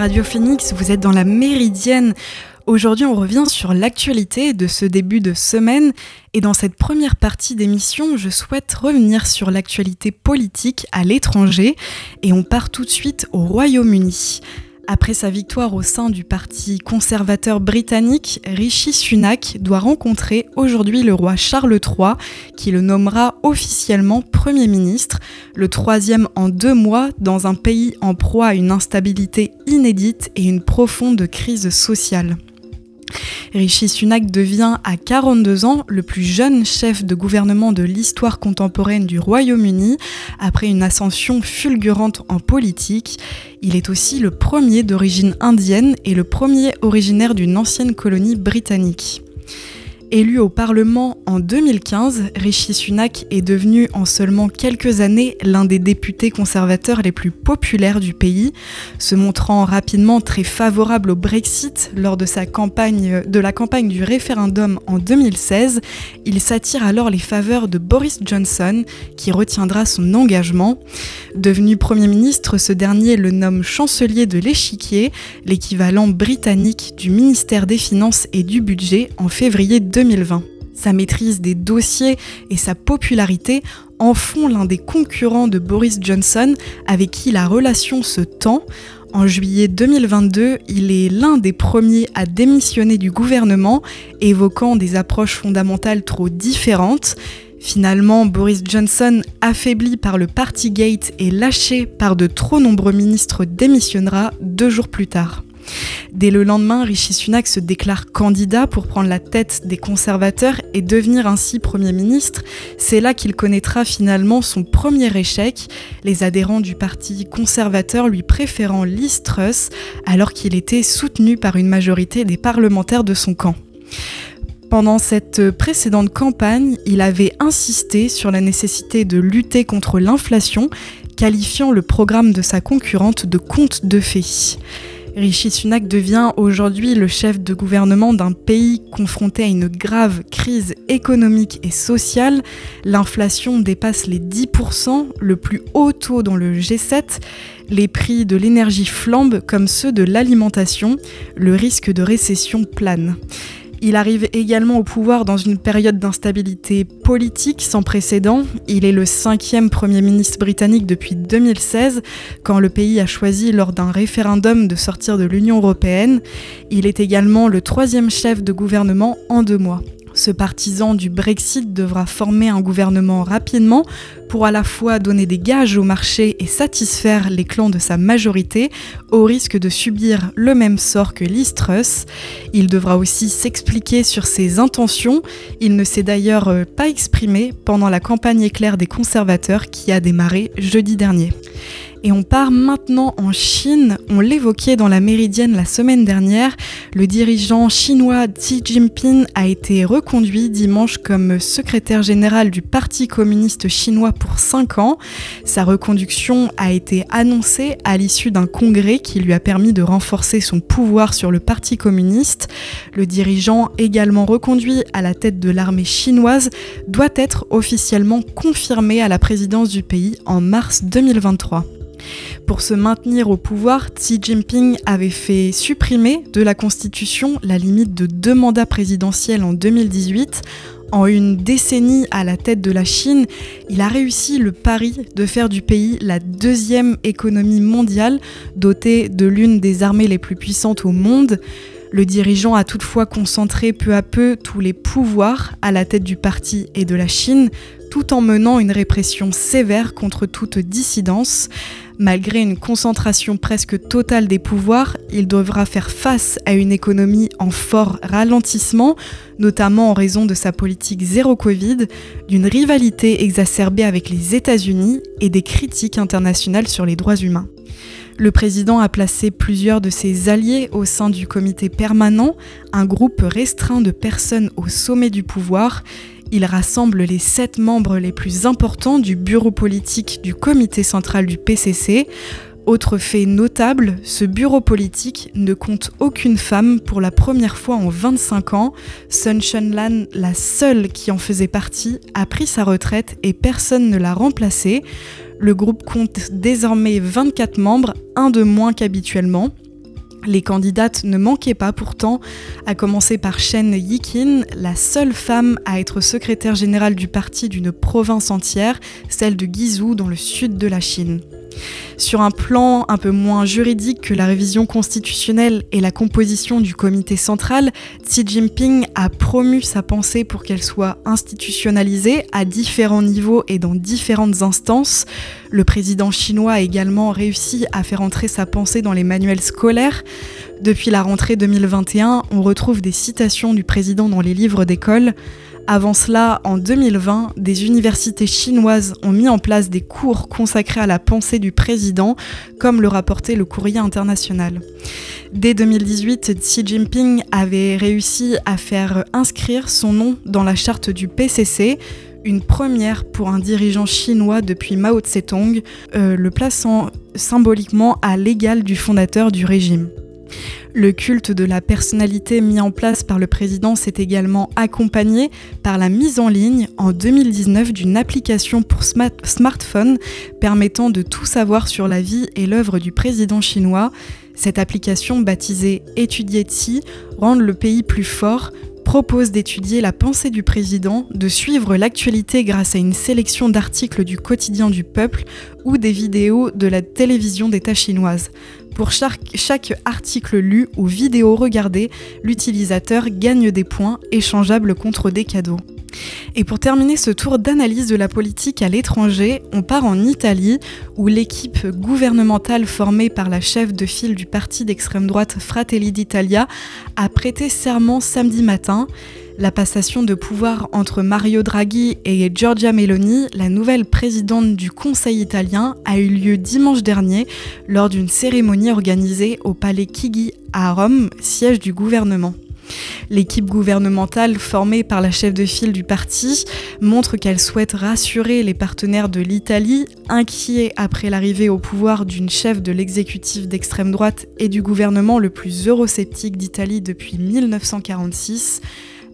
Radio Phoenix, vous êtes dans la Méridienne. Aujourd'hui, on revient sur l'actualité de ce début de semaine et dans cette première partie d'émission, je souhaite revenir sur l'actualité politique à l'étranger et on part tout de suite au Royaume-Uni. Après sa victoire au sein du Parti conservateur britannique, Rishi Sunak doit rencontrer aujourd'hui le roi Charles III, qui le nommera officiellement Premier ministre, le troisième en deux mois dans un pays en proie à une instabilité inédite et une profonde crise sociale. Rishi Sunak devient à 42 ans le plus jeune chef de gouvernement de l'histoire contemporaine du Royaume-Uni après une ascension fulgurante en politique. Il est aussi le premier d'origine indienne et le premier originaire d'une ancienne colonie britannique. Élu au Parlement en 2015, Rishi Sunak est devenu en seulement quelques années l'un des députés conservateurs les plus populaires du pays, se montrant rapidement très favorable au Brexit lors de sa campagne de la campagne du référendum en 2016. Il s'attire alors les faveurs de Boris Johnson qui retiendra son engagement. Devenu Premier ministre, ce dernier le nomme chancelier de l'échiquier, l'équivalent britannique du ministère des Finances et du Budget en février 2020. 2020. Sa maîtrise des dossiers et sa popularité en font l'un des concurrents de Boris Johnson avec qui la relation se tend. En juillet 2022, il est l'un des premiers à démissionner du gouvernement, évoquant des approches fondamentales trop différentes. Finalement, Boris Johnson, affaibli par le Partygate et lâché par de trop nombreux ministres, démissionnera deux jours plus tard. Dès le lendemain, Rishi Sunak se déclare candidat pour prendre la tête des conservateurs et devenir ainsi Premier ministre. C'est là qu'il connaîtra finalement son premier échec, les adhérents du Parti conservateur lui préférant Liz Truss alors qu'il était soutenu par une majorité des parlementaires de son camp. Pendant cette précédente campagne, il avait insisté sur la nécessité de lutter contre l'inflation, qualifiant le programme de sa concurrente de conte de fées. Rishi Sunak devient aujourd'hui le chef de gouvernement d'un pays confronté à une grave crise économique et sociale. L'inflation dépasse les 10%, le plus haut taux dans le G7. Les prix de l'énergie flambent comme ceux de l'alimentation. Le risque de récession plane. Il arrive également au pouvoir dans une période d'instabilité politique sans précédent. Il est le cinquième Premier ministre britannique depuis 2016, quand le pays a choisi lors d'un référendum de sortir de l'Union européenne. Il est également le troisième chef de gouvernement en deux mois. Ce partisan du Brexit devra former un gouvernement rapidement pour à la fois donner des gages au marché et satisfaire les clans de sa majorité, au risque de subir le même sort que Liz Truss. Il devra aussi s'expliquer sur ses intentions. Il ne s'est d'ailleurs euh, pas exprimé pendant la campagne éclair des conservateurs qui a démarré jeudi dernier. Et on part maintenant en Chine. On l'évoquait dans la Méridienne la semaine dernière. Le dirigeant chinois Xi Jinping a été reconduit dimanche comme secrétaire général du Parti communiste chinois pour 5 ans. Sa reconduction a été annoncée à l'issue d'un congrès qui lui a permis de renforcer son pouvoir sur le Parti communiste. Le dirigeant, également reconduit à la tête de l'armée chinoise, doit être officiellement confirmé à la présidence du pays en mars 2023. Pour se maintenir au pouvoir, Xi Jinping avait fait supprimer de la Constitution la limite de deux mandats présidentiels en 2018. En une décennie à la tête de la Chine, il a réussi le pari de faire du pays la deuxième économie mondiale, dotée de l'une des armées les plus puissantes au monde. Le dirigeant a toutefois concentré peu à peu tous les pouvoirs à la tête du parti et de la Chine, tout en menant une répression sévère contre toute dissidence. Malgré une concentration presque totale des pouvoirs, il devra faire face à une économie en fort ralentissement, notamment en raison de sa politique zéro Covid, d'une rivalité exacerbée avec les États-Unis et des critiques internationales sur les droits humains. Le président a placé plusieurs de ses alliés au sein du comité permanent, un groupe restreint de personnes au sommet du pouvoir, il rassemble les sept membres les plus importants du bureau politique du comité central du PCC. Autre fait notable, ce bureau politique ne compte aucune femme pour la première fois en 25 ans. Sun Lan, la seule qui en faisait partie, a pris sa retraite et personne ne l'a remplacée. Le groupe compte désormais 24 membres, un de moins qu'habituellement. Les candidates ne manquaient pas pourtant, à commencer par Shen Yikin, la seule femme à être secrétaire générale du parti d'une province entière, celle de Guizhou dans le sud de la Chine. Sur un plan un peu moins juridique que la révision constitutionnelle et la composition du comité central, Xi Jinping a promu sa pensée pour qu'elle soit institutionnalisée à différents niveaux et dans différentes instances. Le président chinois a également réussi à faire entrer sa pensée dans les manuels scolaires. Depuis la rentrée 2021, on retrouve des citations du président dans les livres d'école. Avant cela, en 2020, des universités chinoises ont mis en place des cours consacrés à la pensée du président, comme le rapportait le courrier international. Dès 2018, Xi Jinping avait réussi à faire inscrire son nom dans la charte du PCC, une première pour un dirigeant chinois depuis Mao Tse-tung, euh, le plaçant symboliquement à l'égal du fondateur du régime. Le culte de la personnalité mis en place par le président s'est également accompagné par la mise en ligne en 2019 d'une application pour smartphone permettant de tout savoir sur la vie et l'œuvre du président chinois. Cette application baptisée Étudier Tsi rend le pays plus fort, propose d'étudier la pensée du président, de suivre l'actualité grâce à une sélection d'articles du quotidien du peuple ou des vidéos de la télévision d'État chinoise. Pour chaque, article lu ou vidéo regardée, l'utilisateur gagne des points échangeables contre des cadeaux. Et pour terminer ce tour d'analyse de la politique à l'étranger, on part en Italie, où l'équipe gouvernementale formée par la chef de file du parti d'extrême droite Fratelli d'Italia a prêté serment samedi matin. La passation de pouvoir entre Mario Draghi et Giorgia Meloni, la nouvelle présidente du Conseil italien, a eu lieu dimanche dernier lors d'une cérémonie organisée au Palais Chigi à Rome, siège du gouvernement. L'équipe gouvernementale formée par la chef de file du parti montre qu'elle souhaite rassurer les partenaires de l'Italie, inquiets après l'arrivée au pouvoir d'une chef de l'exécutif d'extrême droite et du gouvernement le plus eurosceptique d'Italie depuis 1946.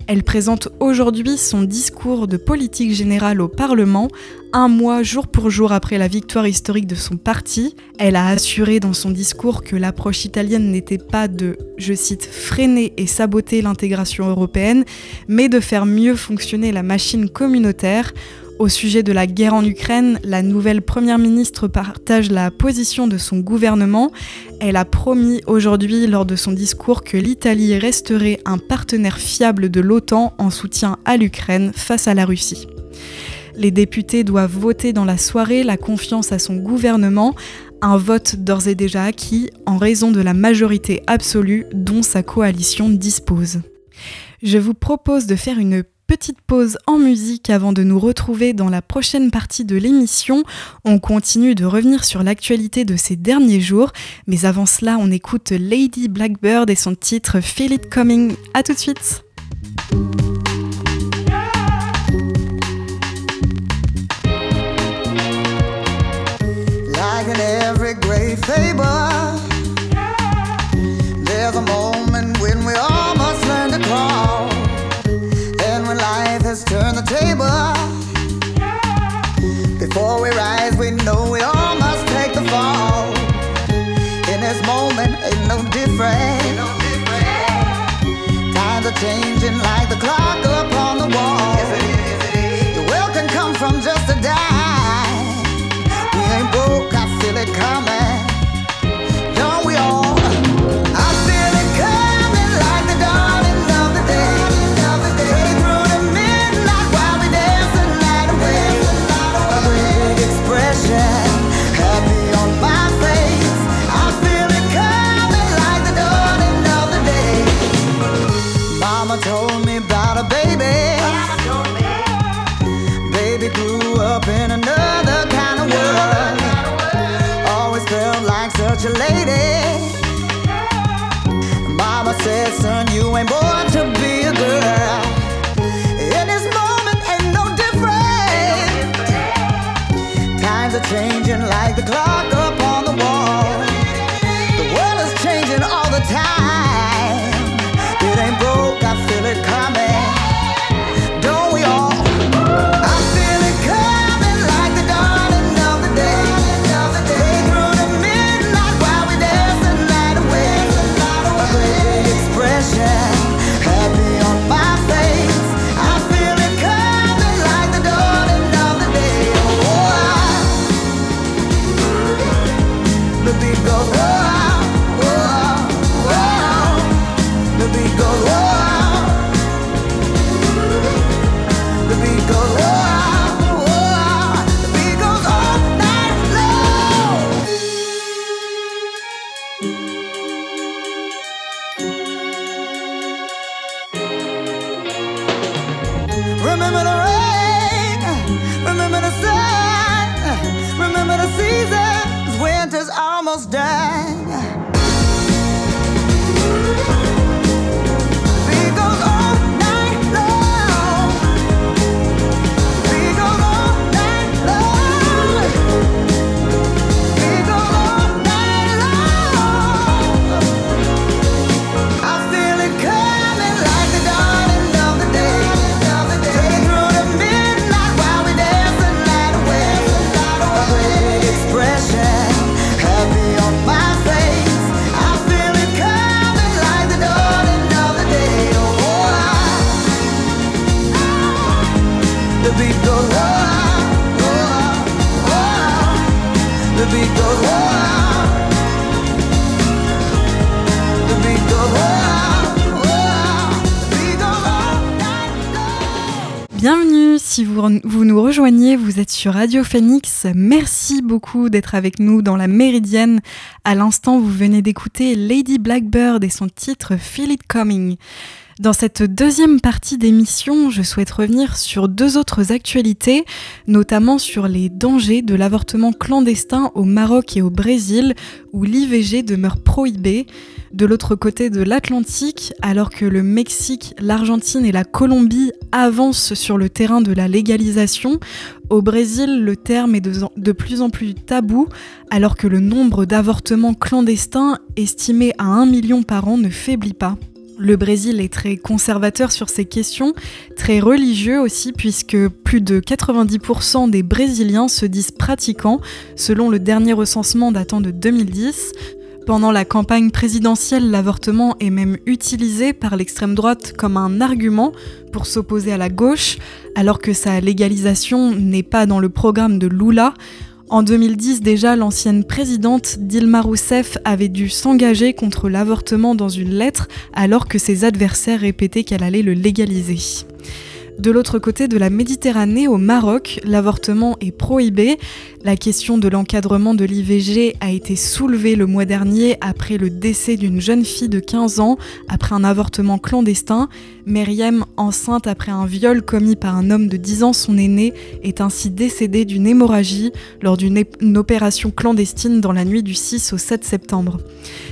Elle présente aujourd'hui son discours de politique générale au Parlement, un mois jour pour jour après la victoire historique de son parti. Elle a assuré dans son discours que l'approche italienne n'était pas de, je cite, freiner et saboter l'intégration européenne, mais de faire mieux fonctionner la machine communautaire au sujet de la guerre en Ukraine, la nouvelle Première ministre partage la position de son gouvernement. Elle a promis aujourd'hui lors de son discours que l'Italie resterait un partenaire fiable de l'OTAN en soutien à l'Ukraine face à la Russie. Les députés doivent voter dans la soirée la confiance à son gouvernement, un vote d'ores et déjà acquis en raison de la majorité absolue dont sa coalition dispose. Je vous propose de faire une petite pause en musique avant de nous retrouver dans la prochaine partie de l'émission. On continue de revenir sur l'actualité de ces derniers jours, mais avant cela, on écoute Lady Blackbird et son titre Feel It Coming. A tout de suite. Before we rise, we know we all country lady. Mama says, son, you ain't born to be a girl. Vous êtes sur Radio Phoenix. Merci beaucoup d'être avec nous dans la Méridienne. À l'instant, vous venez d'écouter Lady Blackbird et son titre Feel It Coming. Dans cette deuxième partie d'émission, je souhaite revenir sur deux autres actualités, notamment sur les dangers de l'avortement clandestin au Maroc et au Brésil, où l'IVG demeure prohibée. De l'autre côté de l'Atlantique, alors que le Mexique, l'Argentine et la Colombie avancent sur le terrain de la légalisation, au Brésil, le terme est de, plus en plus tabou, alors que le nombre d'avortements clandestins, estimé à 1 million par an, ne faiblit pas. Le Brésil est très conservateur sur ces questions, très religieux aussi, puisque plus de 90% des Brésiliens se disent pratiquants, selon le dernier recensement datant de 2010. Pendant la campagne présidentielle, l'avortement est même utilisé par l'extrême droite comme un argument pour s'opposer à la gauche, alors que sa légalisation n'est pas dans le programme de Lula. En 2010 déjà, l'ancienne présidente Dilma Rousseff avait dû s'engager contre l'avortement dans une lettre alors que ses adversaires répétaient qu'elle allait le légaliser. De l'autre côté de la Méditerranée, au Maroc, l'avortement est prohibé. La question de l'encadrement de l'IVG a été soulevée le mois dernier après le décès d'une jeune fille de 15 ans après un avortement clandestin. Myriam, enceinte après un viol commis par un homme de 10 ans, son aîné, est ainsi décédée d'une hémorragie lors d'une opération clandestine dans la nuit du 6 au 7 septembre.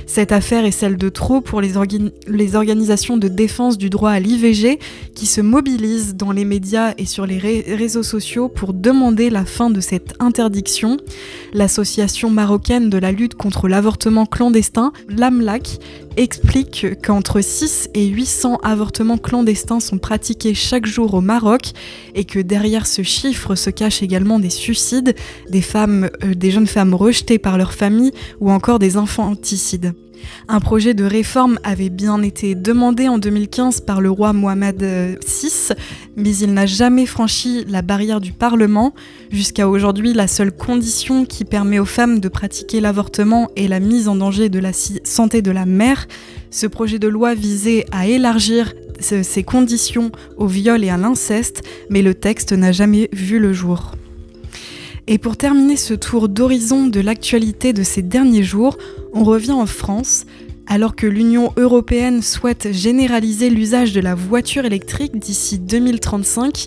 Cette affaire est celle de trop pour les, les organisations de défense du droit à l'IVG qui se mobilisent dans les médias et sur les réseaux sociaux pour demander la fin de cette interdiction. L'association marocaine de la lutte contre l'avortement clandestin, l'AMLAC, explique qu'entre 6 et 800 avortements clandestins sont pratiqués chaque jour au Maroc et que derrière ce chiffre se cachent également des suicides, des, femmes, euh, des jeunes femmes rejetées par leur famille ou encore des infanticides. Un projet de réforme avait bien été demandé en 2015 par le roi Mohamed VI, mais il n'a jamais franchi la barrière du Parlement. Jusqu'à aujourd'hui, la seule condition qui permet aux femmes de pratiquer l'avortement est la mise en danger de la santé de la mère. Ce projet de loi visait à élargir ces conditions au viol et à l'inceste, mais le texte n'a jamais vu le jour. Et pour terminer ce tour d'horizon de l'actualité de ces derniers jours, on revient en France. Alors que l'Union européenne souhaite généraliser l'usage de la voiture électrique d'ici 2035,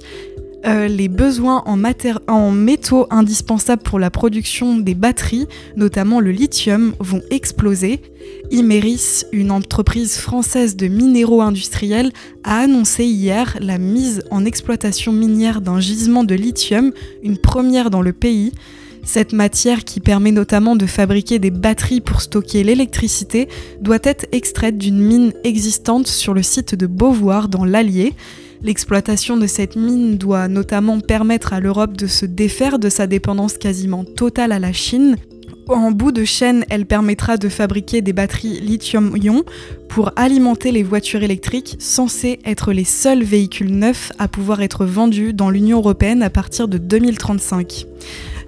euh, les besoins en, en, métaux indispensables pour la production des batteries, notamment le lithium, vont exploser. Imeris, une entreprise française de minéraux industriels, a annoncé hier la mise en exploitation minière d'un gisement de lithium, une première dans le pays. Cette matière, qui permet notamment de fabriquer des batteries pour stocker l'électricité, doit être extraite d'une mine existante sur le site de Beauvoir dans l'Allier. L'exploitation de cette mine doit notamment permettre à l'Europe de se défaire de sa dépendance quasiment totale à la Chine. En bout de chaîne, elle permettra de fabriquer des batteries lithium-ion pour alimenter les voitures électriques censées être les seuls véhicules neufs à pouvoir être vendus dans l'Union européenne à partir de 2035.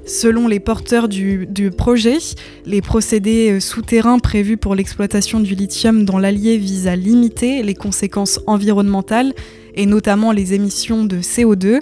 Selon les porteurs du, projet, les procédés euh, souterrains prévus pour l'exploitation du lithium dans l'Allier visent à limiter les conséquences environnementales et notamment les émissions de CO2,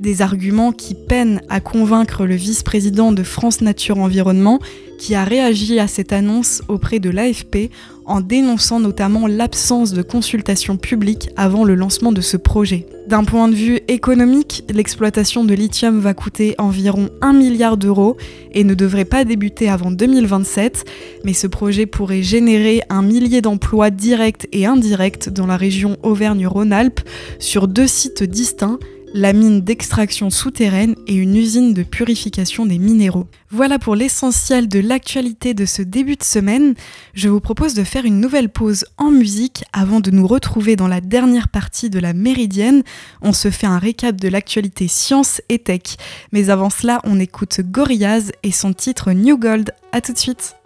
des arguments qui peinent à convaincre le vice-président de France Nature Environnement qui a réagi à cette annonce auprès de l'AFP en dénonçant notamment l'absence de consultation publique avant le lancement de ce projet. D'un point de vue économique, l'exploitation de lithium va coûter environ 1 milliard d'euros et ne devrait pas débuter avant 2027, mais ce projet pourrait générer un millier d'emplois directs et indirects dans la région Auvergne-Rhône-Alpes sur deux sites distincts la mine d'extraction souterraine et une usine de purification des minéraux. Voilà pour l'essentiel de l'actualité de ce début de semaine. Je vous propose de faire une nouvelle pause en musique avant de nous retrouver dans la dernière partie de la Méridienne. On se fait un récap de l'actualité science et tech. Mais avant cela, on écoute Gorillaz et son titre New Gold. A tout de suite.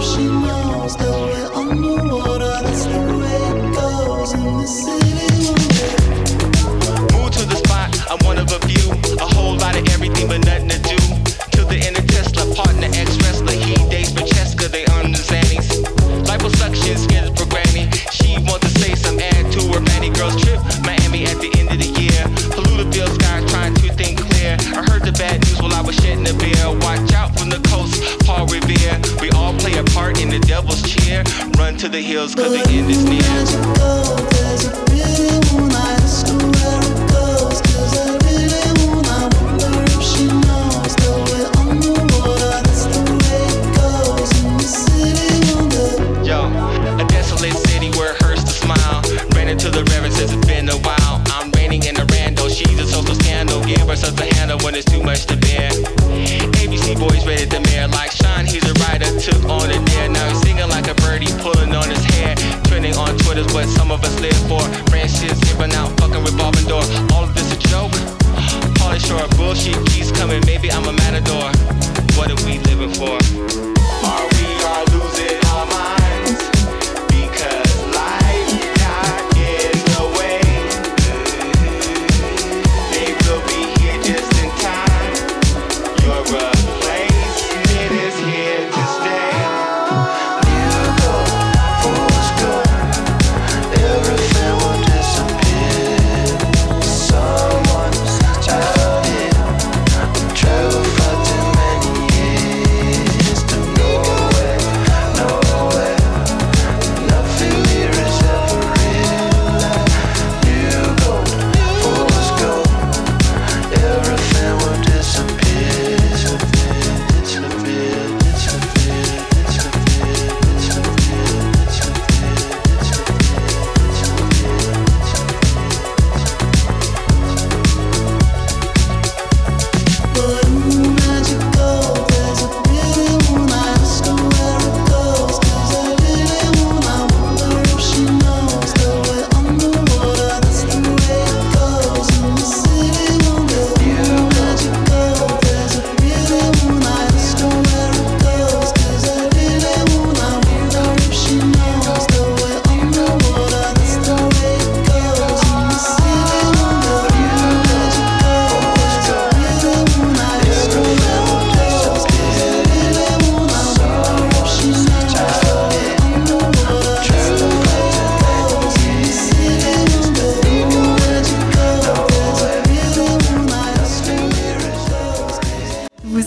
She knows city where it hurts to smile. Ran into the reverend since it's been a while. I'm in a rando. She's a social scandal. Give herself a handle when it's too much to bear. ABC boys rated the mayor like Sean. He's a writer, took on a what some of us live for. Branches giving out, fucking revolving door. All of this a joke. Pauly Shore, bullshit keeps coming. Maybe I'm a matador. What are we living for?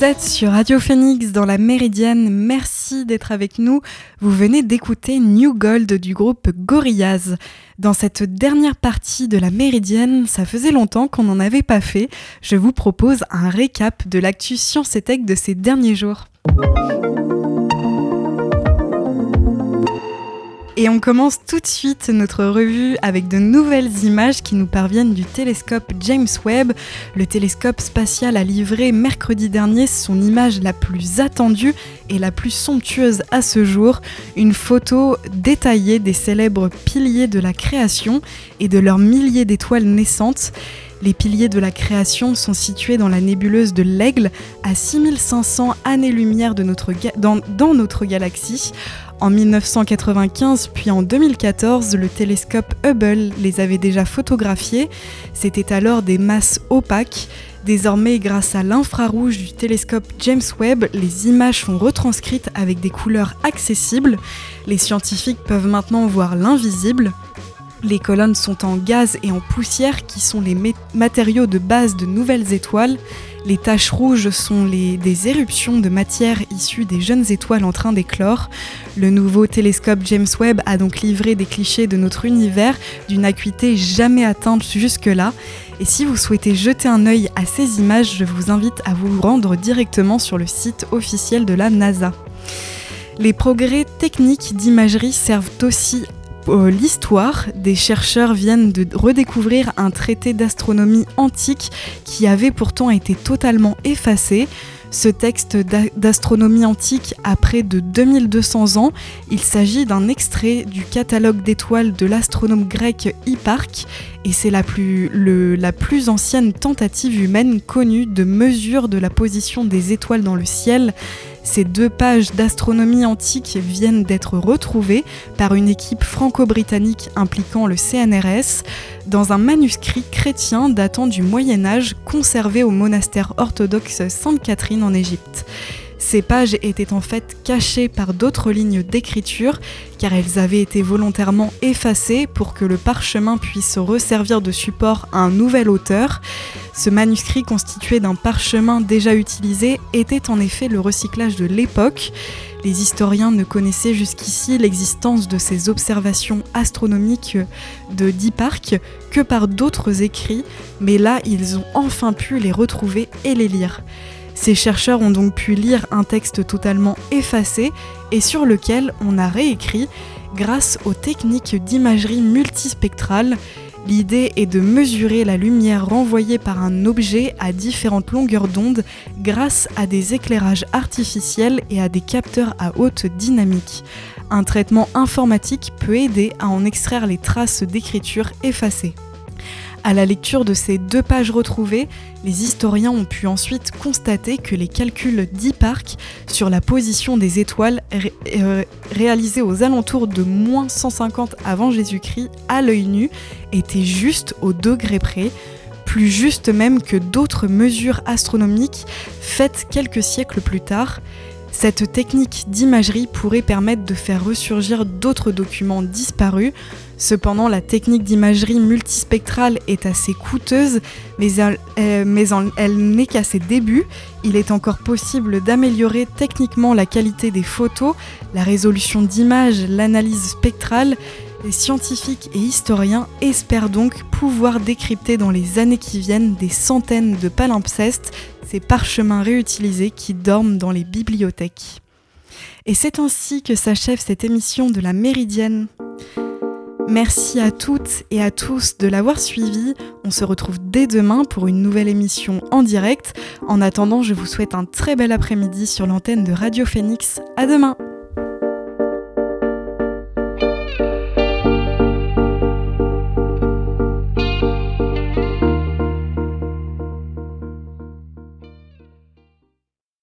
Vous êtes sur Radio Phoenix dans la Méridienne, merci d'être avec nous. Vous venez d'écouter New Gold du groupe Gorillaz. Dans cette dernière partie de la Méridienne, ça faisait longtemps qu'on n'en avait pas fait, je vous propose un récap de l'actu Science et Tech de ces derniers jours. Et on commence tout de suite notre revue avec de nouvelles images qui nous parviennent du télescope James Webb. Le télescope spatial a livré mercredi dernier son image la plus attendue et la plus somptueuse à ce jour, une photo détaillée des célèbres piliers de la création et de leurs milliers d'étoiles naissantes. Les piliers de la création sont situés dans la nébuleuse de l'Aigle, à 6500 années-lumière dans notre galaxie. En 1995 puis en 2014, le télescope Hubble les avait déjà photographiés. C'était alors des masses opaques. Désormais, grâce à l'infrarouge du télescope James Webb, les images sont retranscrites avec des couleurs accessibles. Les scientifiques peuvent maintenant voir l'invisible. Les colonnes sont en gaz et en poussière qui sont les matériaux de base de nouvelles étoiles. Les taches rouges sont des éruptions de matière issues des jeunes étoiles en train d'éclore. Le nouveau télescope James Webb a donc livré des clichés de notre univers d'une acuité jamais atteinte jusque-là. Et si vous souhaitez jeter un œil à ces images, je vous invite à vous rendre directement sur le site officiel de la NASA. Les progrès techniques d'imagerie servent aussi l'histoire. Des chercheurs viennent de redécouvrir un traité d'astronomie antique qui avait pourtant été totalement effacé. Ce texte d'a- d'astronomie antique a près de 2200 ans. Il s'agit d'un extrait du catalogue d'étoiles de l'astronome grec Hipparque et c'est la plus ancienne tentative humaine connue de mesure de la position des étoiles dans le ciel. Ces deux pages d'astronomie antique viennent d'être retrouvées par une équipe franco-britannique impliquant le CNRS dans un manuscrit chrétien datant du Moyen Âge conservé au monastère orthodoxe Sainte-Catherine en Égypte. Ces pages étaient en fait cachées par d'autres lignes d'écriture car elles avaient été volontairement effacées pour que le parchemin puisse resservir de support à un nouvel auteur. Ce manuscrit constitué d'un parchemin déjà utilisé était en effet le recyclage de l'époque. Les historiens ne connaissaient jusqu'ici l'existence de ces observations astronomiques de Diparc que par d'autres écrits, mais là ils ont enfin pu les retrouver et les lire. Ces chercheurs ont donc pu lire un texte totalement effacé et sur lequel on a réécrit grâce aux techniques d'imagerie multispectrale. L'idée est de mesurer la lumière renvoyée par un objet à différentes longueurs d'onde grâce à des éclairages artificiels et à des capteurs à haute dynamique. Un traitement informatique peut aider à en extraire les traces d'écriture effacées. À la lecture de ces deux pages retrouvées, les historiens ont pu ensuite constater que les calculs d'Hipparque sur la position des étoiles euh, réalisés aux alentours de moins 150 avant Jésus-Christ à l'œil nu étaient justes au degré près, plus justes même que d'autres mesures astronomiques faites quelques siècles plus tard. Cette technique d'imagerie pourrait permettre de faire ressurgir d'autres documents disparus. Cependant, la technique d'imagerie multispectrale est assez coûteuse, mais elle, euh, elle n'est qu'à ses débuts. Il est encore possible d'améliorer techniquement la qualité des photos, la résolution d'image, l'analyse spectrale. Les scientifiques et historiens espèrent donc pouvoir décrypter dans les années qui viennent des centaines de palimpsestes, ces parchemins réutilisés qui dorment dans les bibliothèques. Et c'est ainsi que s'achève cette émission de la Méridienne. Merci à toutes et à tous de l'avoir suivi. On se retrouve dès demain pour une nouvelle émission en direct. En attendant, je vous souhaite un très bel après-midi sur l'antenne de Radio Phoenix. À demain!